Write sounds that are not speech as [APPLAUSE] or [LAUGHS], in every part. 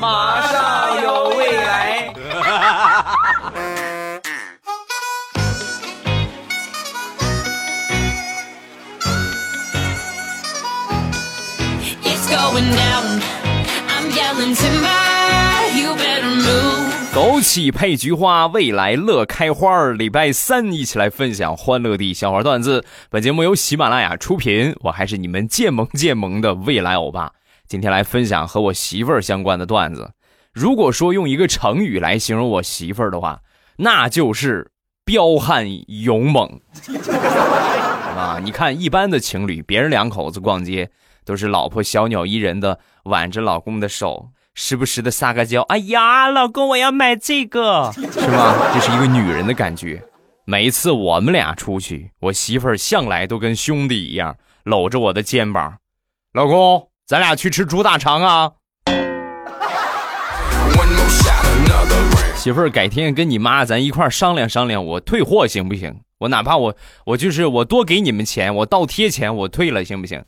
马上有未来。枸杞配菊花，未来乐开花。礼拜三一起来分享欢乐的笑话段子。本节目由喜马拉雅出品，我还是你们渐萌渐萌的未来欧巴。今天来分享和我媳妇儿相关的段子。如果说用一个成语来形容我媳妇儿的话，那就是彪悍勇猛。[LAUGHS] 啊，你看一般的情侣，别人两口子逛街都是老婆小鸟依人的挽着老公的手。时不时的撒个娇，哎呀，老公，我要买这个，是吗？这是一个女人的感觉。每一次我们俩出去，我媳妇儿向来都跟兄弟一样搂着我的肩膀，老公，咱俩去吃猪大肠啊！媳妇儿，改天跟你妈咱一块商量商量，我退货行不行？我哪怕我我就是我多给你们钱，我倒贴钱，我退了行不行？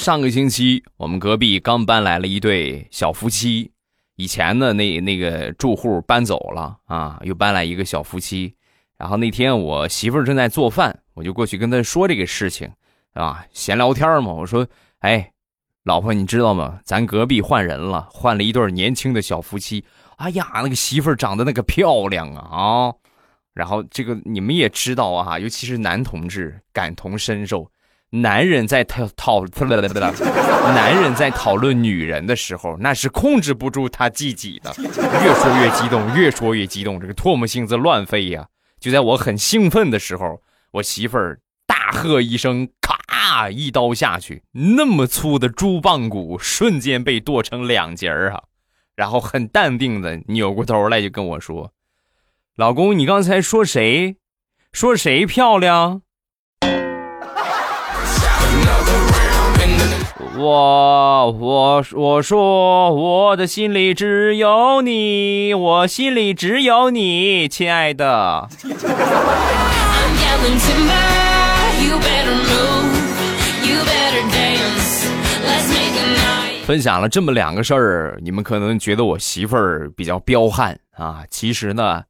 上个星期，我们隔壁刚搬来了一对小夫妻。以前的，那那个住户搬走了啊，又搬来一个小夫妻。然后那天我媳妇儿正在做饭，我就过去跟她说这个事情，啊，闲聊天嘛。我说：“哎，老婆，你知道吗？咱隔壁换人了，换了一对年轻的小夫妻。哎呀，那个媳妇儿长得那个漂亮啊啊！然后这个你们也知道啊，尤其是男同志感同身受。”男人在讨讨，男人在讨论女人的时候，那是控制不住他自己的，越说越激动，越说越激动，这个唾沫星子乱飞呀！就在我很兴奋的时候，我媳妇儿大喝一声，咔，一刀下去，那么粗的猪棒骨瞬间被剁成两截儿啊！然后很淡定的扭过头来就跟我说：“老公，你刚才说谁？说谁漂亮？”我我我说我的心里只有你，我心里只有你，亲爱的。分享了这么两个事儿，你们可能觉得我媳妇儿比较彪悍啊，其实呢，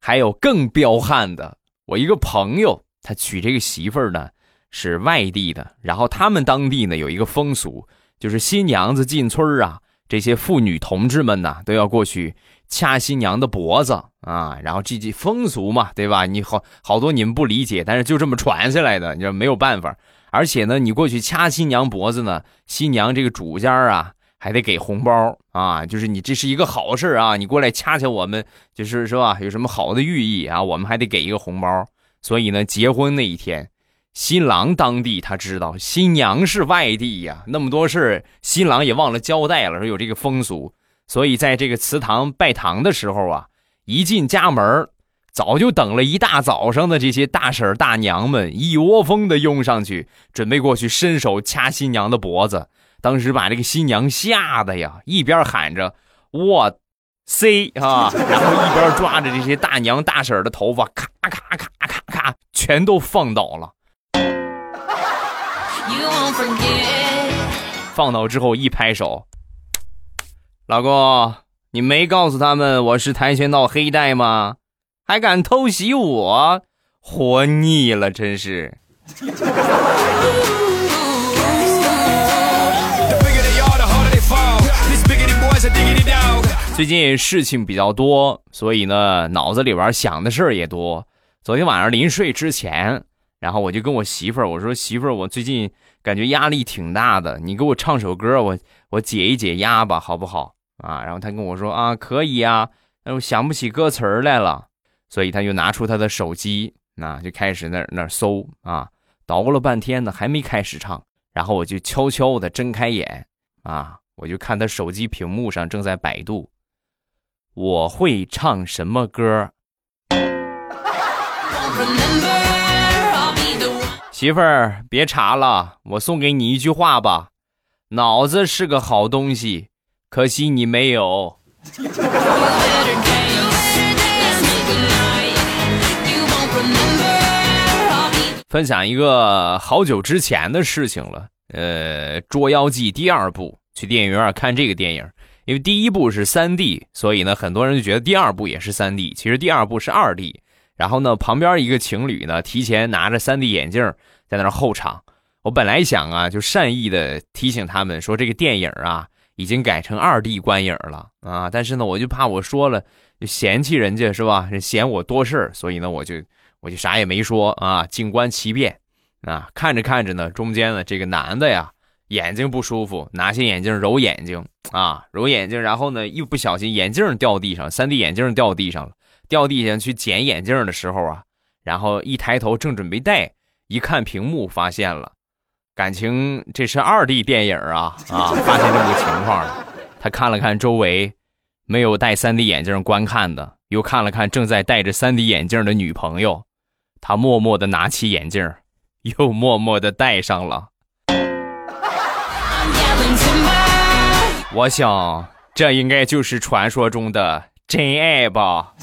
还有更彪悍的。我一个朋友，他娶这个媳妇儿呢。是外地的，然后他们当地呢有一个风俗，就是新娘子进村啊，这些妇女同志们呢都要过去掐新娘的脖子啊，然后这这风俗嘛，对吧？你好好多你们不理解，但是就这么传下来的，你说没有办法。而且呢，你过去掐新娘脖子呢，新娘这个主家啊还得给红包啊，就是你这是一个好事啊，你过来掐掐我们，就是是吧？有什么好的寓意啊？我们还得给一个红包。所以呢，结婚那一天。新郎当地他知道新娘是外地呀，那么多事新郎也忘了交代了，说有这个风俗，所以在这个祠堂拜堂的时候啊，一进家门，早就等了一大早上的这些大婶大娘们一窝蜂的拥上去，准备过去伸手掐新娘的脖子。当时把这个新娘吓得呀，一边喊着“我 C” ”啊，然 [LAUGHS] 后一边抓着这些大娘大婶的头发，咔咔咔咔咔，全都放倒了。放倒之后一拍手，老公，你没告诉他们我是跆拳道黑带吗？还敢偷袭我，活腻了，真是。最近事情比较多，所以呢，脑子里边想的事儿也多。昨天晚上临睡之前。然后我就跟我媳妇儿我说：“媳妇儿，我最近感觉压力挺大的，你给我唱首歌，我我解一解压吧，好不好？”啊，然后她跟我说：“啊，可以啊。”但我想不起歌词来了，所以他就拿出他的手机，那就开始那那搜啊，捣鼓了半天呢，还没开始唱。然后我就悄悄的睁开眼，啊，我就看他手机屏幕上正在百度，我会唱什么歌。媳妇儿，别查了，我送给你一句话吧：脑子是个好东西，可惜你没有。分享一个好久之前的事情了。呃，《捉妖记》第二部，去电影院看这个电影，因为第一部是三 D，所以呢，很多人就觉得第二部也是三 D。其实第二部是二 D。然后呢，旁边一个情侣呢，提前拿着三 D 眼镜在那候场。我本来想啊，就善意的提醒他们说，这个电影啊，已经改成二 D 观影了啊。但是呢，我就怕我说了就嫌弃人家是吧？嫌我多事儿，所以呢，我就我就啥也没说啊，静观其变啊。看着看着呢，中间呢，这个男的呀，眼睛不舒服，拿起眼镜揉眼睛啊，揉眼睛，然后呢，一不小心眼镜掉地上，三 D 眼镜掉地上了。掉地下去捡眼镜的时候啊，然后一抬头正准备戴，一看屏幕发现了，感情这是二 D 电影啊啊！[LAUGHS] 发现这么个情况了，他看了看周围，没有戴三 D 眼镜观看的，又看了看正在戴着三 D 眼镜的女朋友，他默默的拿起眼镜，又默默的戴上了。[LAUGHS] 我想，这应该就是传说中的。真爱吧！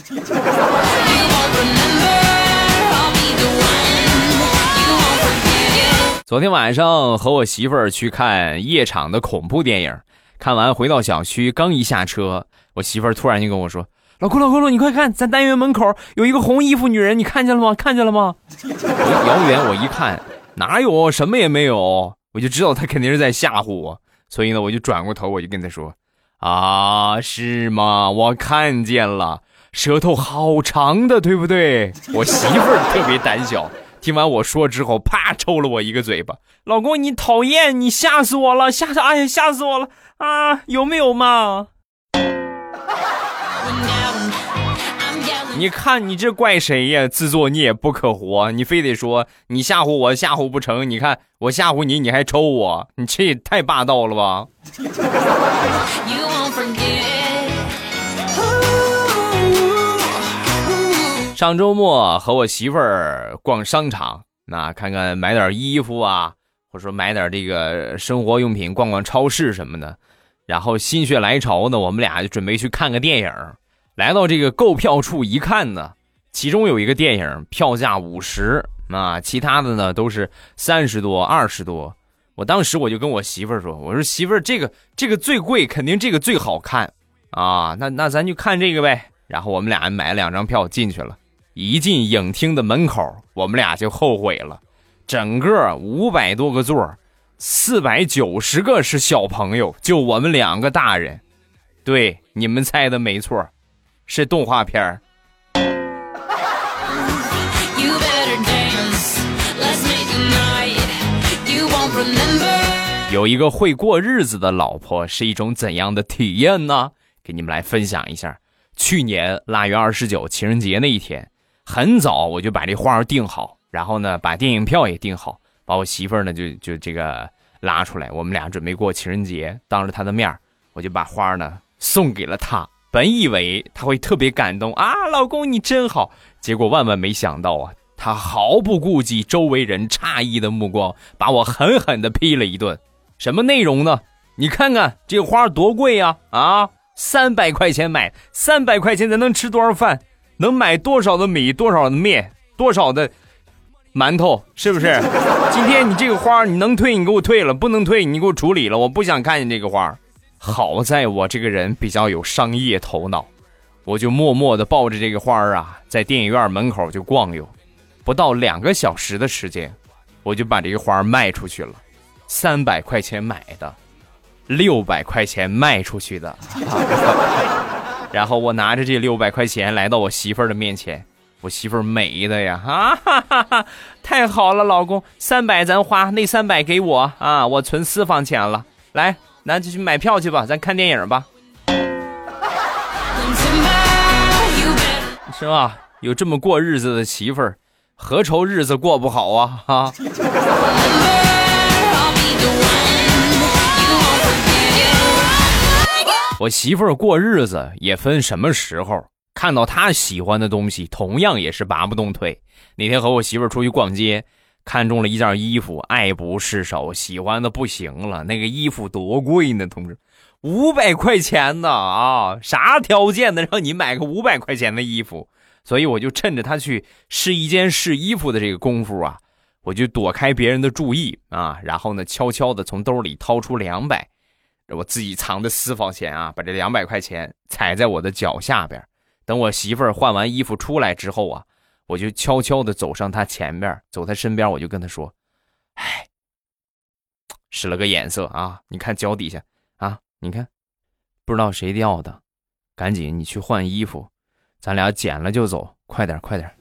昨天晚上和我媳妇儿去看夜场的恐怖电影，看完回到小区，刚一下车，我媳妇儿突然就跟我说：“老公，老公，你快看，咱单元门口有一个红衣服女人，你看见了吗？看见了吗？”遥远我一看，哪有什么也没有，我就知道她肯定是在吓唬我，所以呢，我就转过头，我就跟她说。啊，是吗？我看见了，舌头好长的，对不对？我媳妇儿特别胆小，听完我说之后，啪抽了我一个嘴巴。老公，你讨厌，你吓死我了，吓死！哎呀，吓死我了啊！有没有嘛？你看你这怪谁呀？自作孽不可活！你非得说你吓唬我，吓唬不成？你看我吓唬你，你还抽我，你这也太霸道了吧！上周末和我媳妇儿逛商场，那看看买点衣服啊，或者说买点这个生活用品，逛逛超市什么的。然后心血来潮呢，我们俩就准备去看个电影。来到这个购票处一看呢，其中有一个电影票价五十啊，其他的呢都是三十多、二十多。我当时我就跟我媳妇儿说：“我说媳妇儿，这个这个最贵，肯定这个最好看啊，那那咱就看这个呗。”然后我们俩买了两张票进去了。一进影厅的门口，我们俩就后悔了，整个五百多个座四百九十个是小朋友，就我们两个大人。对，你们猜的没错。是动画片儿。有一个会过日子的老婆是一种怎样的体验呢？给你们来分享一下。去年腊月二十九情人节那一天，很早我就把这花儿订好，然后呢把电影票也订好，把我媳妇儿呢就就这个拉出来，我们俩准备过情人节，当着她的面我就把花呢送给了她。本以为他会特别感动啊，老公你真好，结果万万没想到啊，他毫不顾及周围人诧异的目光，把我狠狠的批了一顿。什么内容呢？你看看这花多贵呀！啊，三百块钱买，三百块钱咱能吃多少饭？能买多少的米？多少的面？多少的馒头？是不是？[LAUGHS] 今天你这个花你能退你给我退了，不能退你给我处理了，我不想看见这个花。好在我这个人比较有商业头脑，我就默默的抱着这个花儿啊，在电影院门口就逛悠，不到两个小时的时间，我就把这个花儿卖出去了，三百块钱买的，六百块钱卖出去的，然后我拿着这六百块钱来到我媳妇儿的面前，我媳妇儿美的呀，啊哈哈哈，太好了，老公，三百咱花，那三百给我。啊，我存私房钱了，来。那就去买票去吧，咱看电影吧，是吧？有这么过日子的媳妇儿，何愁日子过不好啊？哈！我媳妇儿过日子也分什么时候，看到她喜欢的东西，同样也是拔不动腿。那天和我媳妇儿出去逛街。看中了一件衣服，爱不释手，喜欢的不行了。那个衣服多贵呢，同志，五百块钱呢啊！啥条件能让你买个五百块钱的衣服？所以我就趁着他去试衣间试衣服的这个功夫啊，我就躲开别人的注意啊，然后呢，悄悄的从兜里掏出两百，我自己藏的私房钱啊，把这两百块钱踩在我的脚下边。等我媳妇儿换完衣服出来之后啊，我就悄悄的走上他前边，走他身边，我就跟他说：“哎，使了个眼色啊，你看脚底下啊，你看，不知道谁掉的，赶紧你去换衣服，咱俩捡了就走，快点快点。”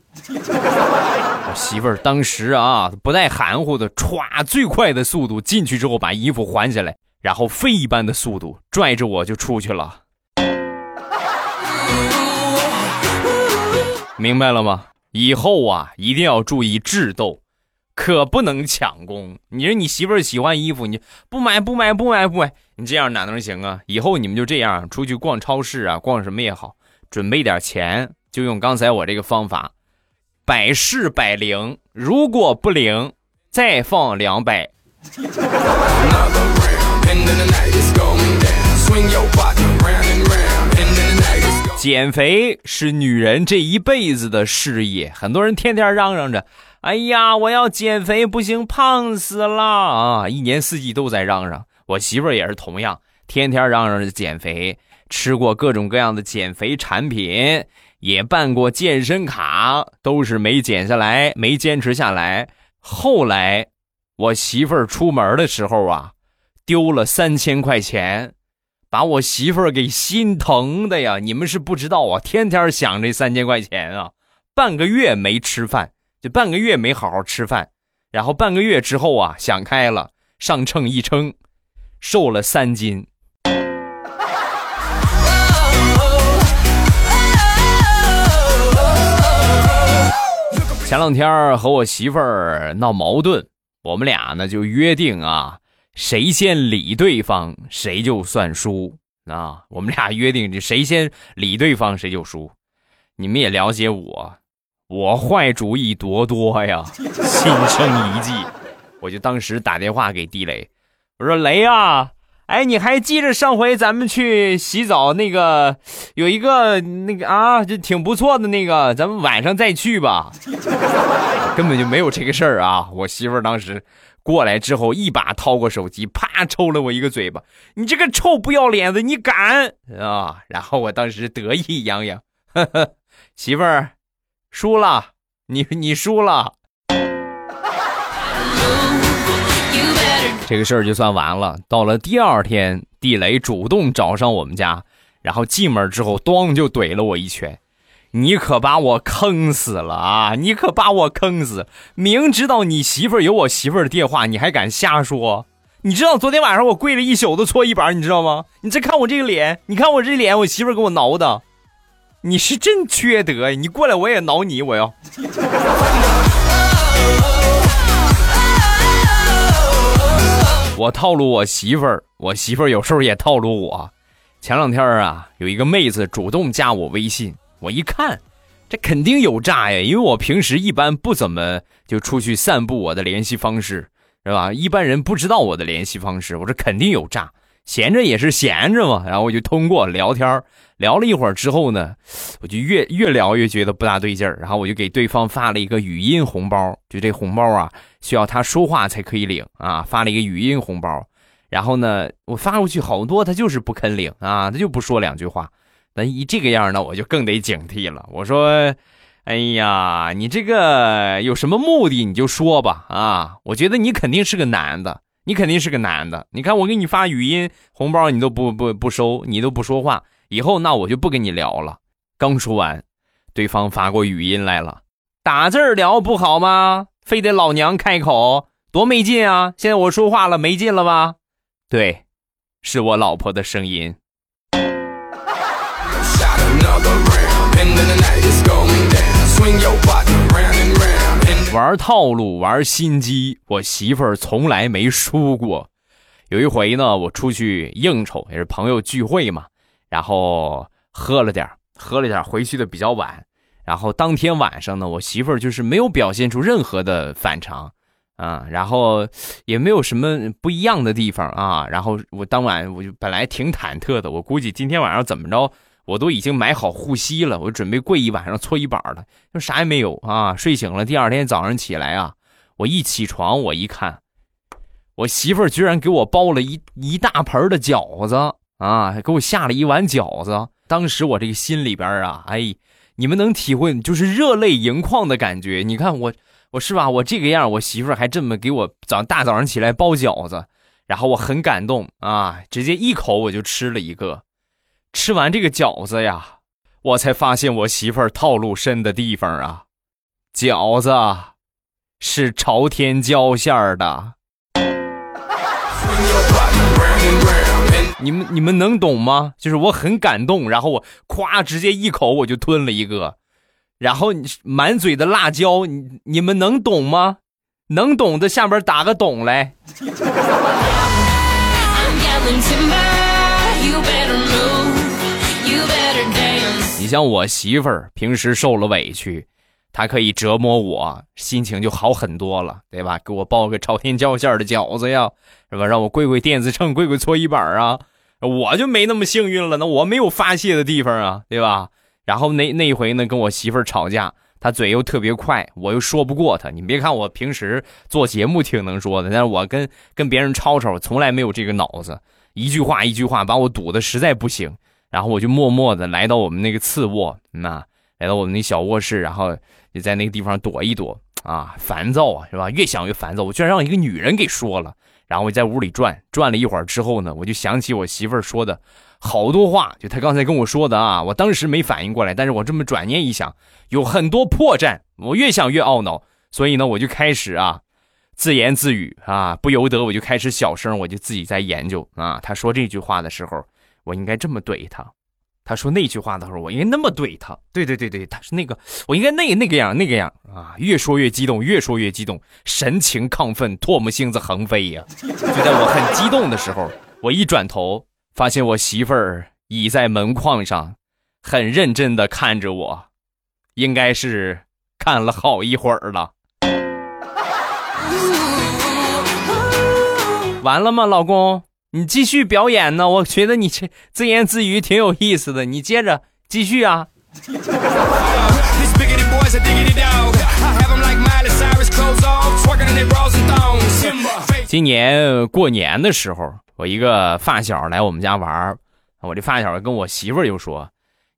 我媳妇儿当时啊，不带含糊的，歘，最快的速度进去之后把衣服还下来，然后飞一般的速度拽着我就出去了。明白了吗？以后啊，一定要注意智斗，可不能抢功。你说你媳妇儿喜欢衣服，你不买不买不买不买，你这样哪能行啊？以后你们就这样出去逛超市啊，逛什么也好，准备点钱，就用刚才我这个方法，百试百灵。如果不灵，再放两百。减肥是女人这一辈子的事业，很多人天天嚷嚷着：“哎呀，我要减肥，不行，胖死了啊！”一年四季都在嚷嚷。我媳妇儿也是同样，天天嚷嚷着减肥，吃过各种各样的减肥产品，也办过健身卡，都是没减下来，没坚持下来。后来，我媳妇儿出门的时候啊，丢了三千块钱。把我媳妇儿给心疼的呀！你们是不知道啊，天天想这三千块钱啊，半个月没吃饭，就半个月没好好吃饭，然后半个月之后啊，想开了，上秤一称，瘦了三斤。前两天和我媳妇儿闹矛盾，我们俩呢就约定啊。谁先理对方，谁就算输啊！我们俩约定，[LAUGHS] 谁先理对方，谁就输。你们也了解我，我坏主意多多呀，[LAUGHS] 心生一计。我就当时打电话给地雷，我说：“雷啊，哎，你还记着上回咱们去洗澡那个，有一个那个啊，就挺不错的那个，咱们晚上再去吧。根本就没有这个事儿啊！我媳妇儿当时。”过来之后，一把掏过手机，啪抽了我一个嘴巴。你这个臭不要脸的，你敢啊！然后我当时得意洋洋，呵呵，媳妇儿，输了，你你输了。这个事儿就算完了。到了第二天，地雷主动找上我们家，然后进门之后，咣就怼了我一拳。你可把我坑死了啊！你可把我坑死！明知道你媳妇有我媳妇的电话，你还敢瞎说？你知道昨天晚上我跪了一宿的搓衣板，你知道吗？你再看我这个脸，你看我这脸，我媳妇给我挠的。你是真缺德呀！你过来我也挠你，我要。我套路我媳妇儿，我媳妇儿有时候也套路我。前两天啊，有一个妹子主动加我微信。我一看，这肯定有诈呀！因为我平时一般不怎么就出去散布我的联系方式，是吧？一般人不知道我的联系方式，我说肯定有诈。闲着也是闲着嘛，然后我就通过聊天聊了一会儿之后呢，我就越越聊越觉得不大对劲儿，然后我就给对方发了一个语音红包，就这红包啊需要他说话才可以领啊，发了一个语音红包，然后呢我发过去好多，他就是不肯领啊，他就不说两句话。那一这个样那我就更得警惕了。我说：“哎呀，你这个有什么目的你就说吧。啊，我觉得你肯定是个男的，你肯定是个男的。你看我给你发语音红包，你都不不不收，你都不说话。以后那我就不跟你聊了。”刚说完，对方发过语音来了：“打字聊不好吗？非得老娘开口，多没劲啊！现在我说话了，没劲了吧？对，是我老婆的声音。”玩套路，玩心机，我媳妇儿从来没输过。有一回呢，我出去应酬，也是朋友聚会嘛，然后喝了点喝了点回去的比较晚。然后当天晚上呢，我媳妇儿就是没有表现出任何的反常啊，然后也没有什么不一样的地方啊。然后我当晚我就本来挺忐忑的，我估计今天晚上怎么着。我都已经买好护膝了，我准备跪一晚上搓衣板了，就啥也没有啊！睡醒了，第二天早上起来啊，我一起床，我一看，我媳妇儿居然给我包了一一大盆的饺子啊，给我下了一碗饺子。当时我这个心里边啊，哎，你们能体会就是热泪盈眶的感觉。你看我，我是吧？我这个样，我媳妇儿还这么给我早大早上起来包饺子，然后我很感动啊，直接一口我就吃了一个。吃完这个饺子呀，我才发现我媳妇儿套路深的地方啊，饺子是朝天椒馅儿的。你们你们能懂吗？就是我很感动，然后我咵直接一口我就吞了一个，然后满嘴的辣椒，你你们能懂吗？能懂的下边打个懂来。[LAUGHS] 你像我媳妇儿，平时受了委屈，她可以折磨我，心情就好很多了，对吧？给我包个朝天椒馅的饺子呀，是吧？让我跪跪电子秤，跪跪搓衣板啊，我就没那么幸运了，那我没有发泄的地方啊，对吧？然后那那回呢，跟我媳妇儿吵架，她嘴又特别快，我又说不过她。你别看我平时做节目挺能说的，但是我跟跟别人吵吵，从来没有这个脑子，一句话一句话把我堵的实在不行。然后我就默默的来到我们那个次卧，那来到我们那小卧室，然后就在那个地方躲一躲啊，烦躁啊，是吧？越想越烦躁，我居然让一个女人给说了。然后我在屋里转转了一会儿之后呢，我就想起我媳妇儿说的好多话，就她刚才跟我说的啊，我当时没反应过来，但是我这么转念一想，有很多破绽，我越想越懊恼，所以呢，我就开始啊自言自语啊，不由得我就开始小声，我就自己在研究啊，她说这句话的时候。我应该这么怼他，他说那句话的时候，我应该那么怼他。对对对对，他是那个，我应该那那个样那个样啊！越说越激动，越说越激动，神情亢奋，唾沫星子横飞呀！就在我很激动的时候，我一转头，发现我媳妇儿倚在门框上，很认真的看着我，应该是看了好一会儿了。完了吗，老公？你继续表演呢，我觉得你这自言自语挺有意思的，你接着继续啊。[LAUGHS] 今年过年的时候，我一个发小来我们家玩我这发小跟我媳妇儿就说：“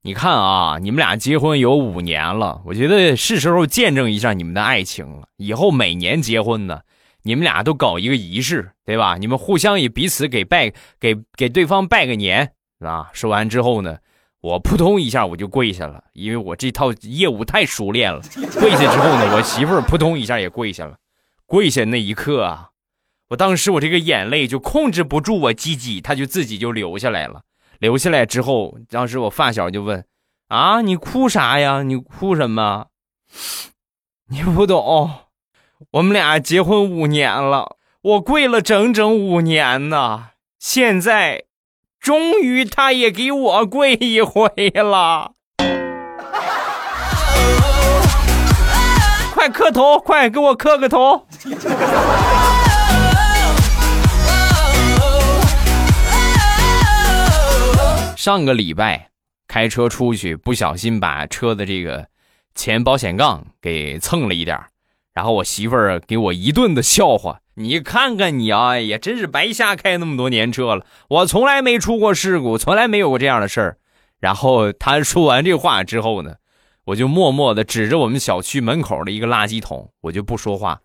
你看啊，你们俩结婚有五年了，我觉得是时候见证一下你们的爱情了。以后每年结婚呢。”你们俩都搞一个仪式，对吧？你们互相也彼此给拜，给给对方拜个年，啊！说完之后呢，我扑通一下我就跪下了，因为我这套业务太熟练了。跪下之后呢，我媳妇儿扑通一下也跪下了。跪下那一刻啊，我当时我这个眼泪就控制不住，我唧唧，他就自己就流下来了。流下来之后，当时我发小就问：“啊，你哭啥呀？你哭什么？你不懂。”我们俩结婚五年了，我跪了整整五年呢，现在终于他也给我跪一回了。快磕头，快给我磕个头。上个礼拜开车出去，不小心把车的这个前保险杠给蹭了一点儿然后我媳妇儿给我一顿的笑话，你看看你，哎呀，真是白瞎开那么多年车了。我从来没出过事故，从来没有过这样的事儿。然后他说完这话之后呢，我就默默的指着我们小区门口的一个垃圾桶，我就不说话。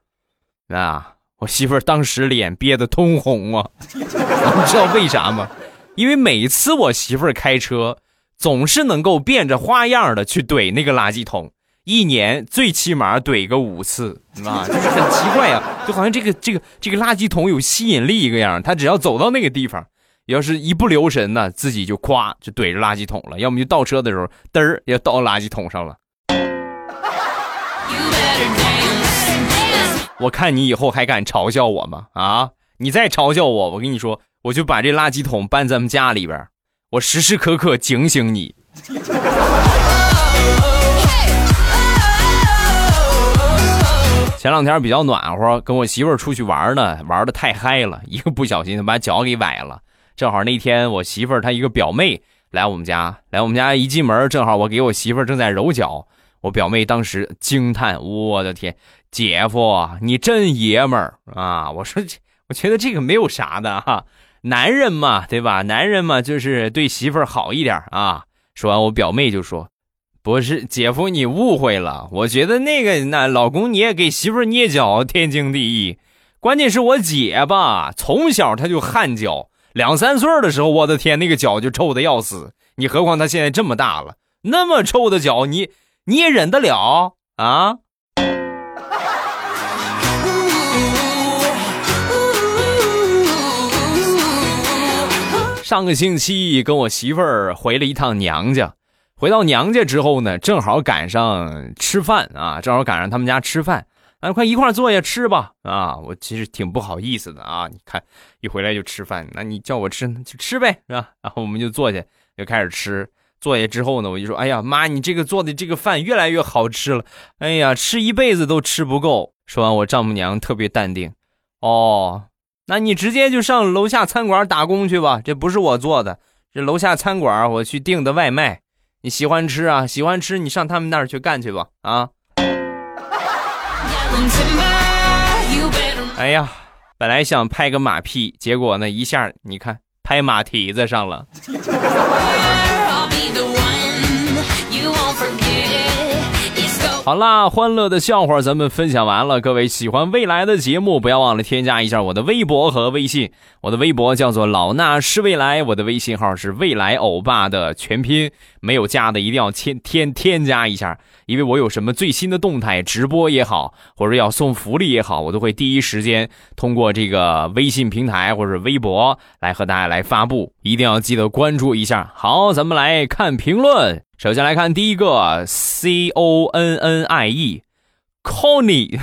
啊，我媳妇儿当时脸憋得通红啊，[LAUGHS] 你知道为啥吗？因为每次我媳妇儿开车，总是能够变着花样的去怼那个垃圾桶。一年最起码怼个五次，[LAUGHS] 啊，就是很奇怪呀，就好像这个这个这个垃圾桶有吸引力一个样，他只要走到那个地方，要是一不留神呢，自己就咵就怼着垃圾桶了，要么就倒车的时候嘚儿要倒垃圾桶上了。我看你以后还敢嘲笑我吗？啊，你再嘲笑我，我跟你说，我就把这垃圾桶搬咱们家里边，我时时刻刻警醒你。前两天比较暖和，跟我媳妇儿出去玩呢，玩的太嗨了，一个不小心把脚给崴了。正好那天我媳妇儿她一个表妹来我们家，来我们家一进门，正好我给我媳妇儿正在揉脚，我表妹当时惊叹：“我的天，姐夫你真爷们儿啊！”我说：“我觉得这个没有啥的哈，男人嘛，对吧？男人嘛，就是对媳妇儿好一点啊。”说完，我表妹就说：“不是姐夫，你误会了。我觉得那个那老公你也给媳妇捏脚，天经地义。关键是我姐吧，从小她就汗脚，两三岁的时候，我的天，那个脚就臭的要死。你何况她现在这么大了，那么臭的脚，你。”你也忍得了啊？上个星期跟我媳妇儿回了一趟娘家，回到娘家之后呢，正好赶上吃饭啊，正好赶上他们家吃饭，啊，快一块坐下吃吧啊！我其实挺不好意思的啊，你看一回来就吃饭，那你叫我吃就吃呗，是吧？然后我们就坐下就开始吃。坐下之后呢，我就说：“哎呀，妈，你这个做的这个饭越来越好吃了，哎呀，吃一辈子都吃不够。”说完，我丈母娘特别淡定：“哦，那你直接就上楼下餐馆打工去吧，这不是我做的，这楼下餐馆我去订的外卖。你喜欢吃啊？喜欢吃，你上他们那儿去干去吧。”啊！哎呀，本来想拍个马屁，结果呢，一下你看拍马蹄子上了。好啦，欢乐的笑话咱们分享完了。各位喜欢未来的节目，不要忘了添加一下我的微博和微信。我的微博叫做老衲是未来，我的微信号是未来欧巴的全拼。没有加的一定要添添添加一下，因为我有什么最新的动态，直播也好，或者要送福利也好，我都会第一时间通过这个微信平台或者微博来和大家来发布，一定要记得关注一下。好，咱们来看评论。首先来看第一个，C O N N I E E，Conny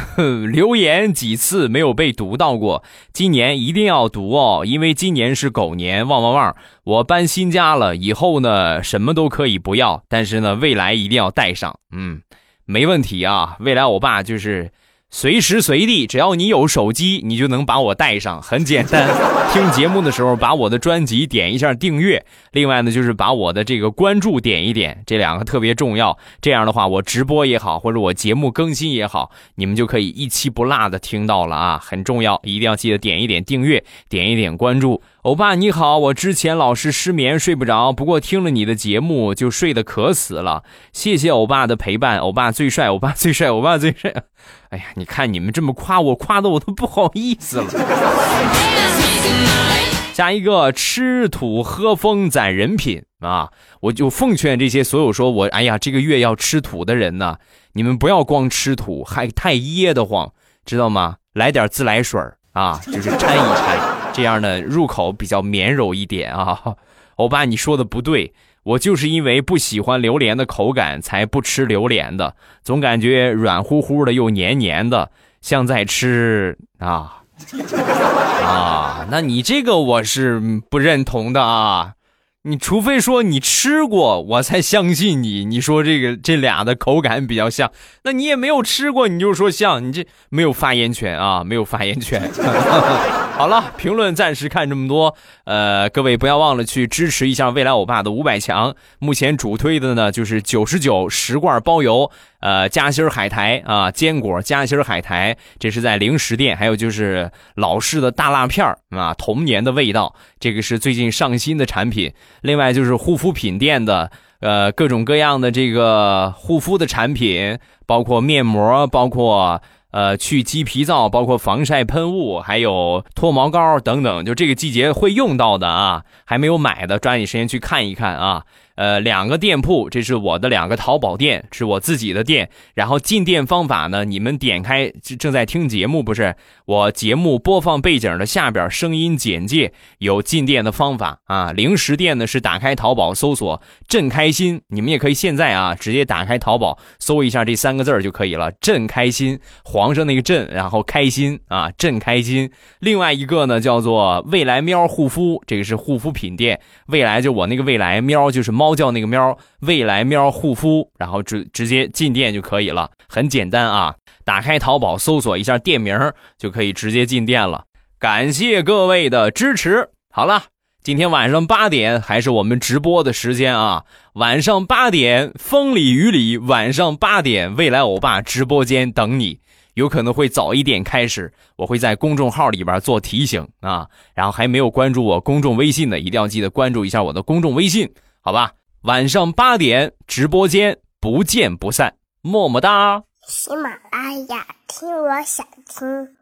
留言几次没有被读到过，今年一定要读哦，因为今年是狗年，旺旺旺！我搬新家了，以后呢什么都可以不要，但是呢未来一定要带上，嗯，没问题啊，未来我爸就是。随时随地，只要你有手机，你就能把我带上，很简单。[LAUGHS] 听节目的时候，把我的专辑点一下订阅。另外呢，就是把我的这个关注点一点，这两个特别重要。这样的话，我直播也好，或者我节目更新也好，你们就可以一期不落的听到了啊，很重要，一定要记得点一点订阅，点一点关注。欧巴你好，我之前老是失眠睡不着，不过听了你的节目就睡得可死了。谢谢欧巴的陪伴，欧巴最帅，欧巴最帅，欧巴最帅。[LAUGHS] 哎呀，你看你们这么夸我，夸的我都不好意思了。[LAUGHS] 下一个吃土喝风攒人品啊！我就奉劝这些所有说我哎呀这个月要吃土的人呢，你们不要光吃土，还太噎得慌，知道吗？来点自来水啊，就是掺一掺。这样呢，入口比较绵柔一点啊。欧巴，你说的不对，我就是因为不喜欢榴莲的口感，才不吃榴莲的。总感觉软乎乎的又黏黏的，像在吃啊 [LAUGHS] 啊！那你这个我是不认同的啊。你除非说你吃过，我才相信你。你说这个这俩的口感比较像，那你也没有吃过，你就说像，你这没有发言权啊，没有发言权。[LAUGHS] 好了，评论暂时看这么多。呃，各位不要忘了去支持一下未来欧巴的五百强。目前主推的呢就是九十九十罐包邮，呃，夹心海苔啊，坚果夹心海苔，这是在零食店。还有就是老式的大辣片啊，童年的味道，这个是最近上新的产品。另外就是护肤品店的，呃，各种各样的这个护肤的产品，包括面膜，包括。呃，去鸡皮皂，包括防晒喷雾，还有脱毛膏等等，就这个季节会用到的啊，还没有买的，抓紧时间去看一看啊。呃，两个店铺，这是我的两个淘宝店，是我自己的店。然后进店方法呢，你们点开正在听节目不是？我节目播放背景的下边声音简介有进店的方法啊。零食店呢是打开淘宝搜索“朕开心”，你们也可以现在啊直接打开淘宝搜一下这三个字就可以了，“朕开心”，皇上那个“朕”，然后开心啊，“朕开心”。另外一个呢叫做“未来喵护肤”，这个是护肤品店，未来就我那个未来喵就是猫。猫叫那个喵，未来喵护肤，然后直直接进店就可以了，很简单啊！打开淘宝搜索一下店名，就可以直接进店了。感谢各位的支持。好了，今天晚上八点还是我们直播的时间啊！晚上八点，风里雨里，晚上八点，未来欧巴直播间等你。有可能会早一点开始，我会在公众号里边做提醒啊。然后还没有关注我公众微信的，一定要记得关注一下我的公众微信，好吧？晚上八点直播间不见不散，么么哒！喜马拉雅听，我想听。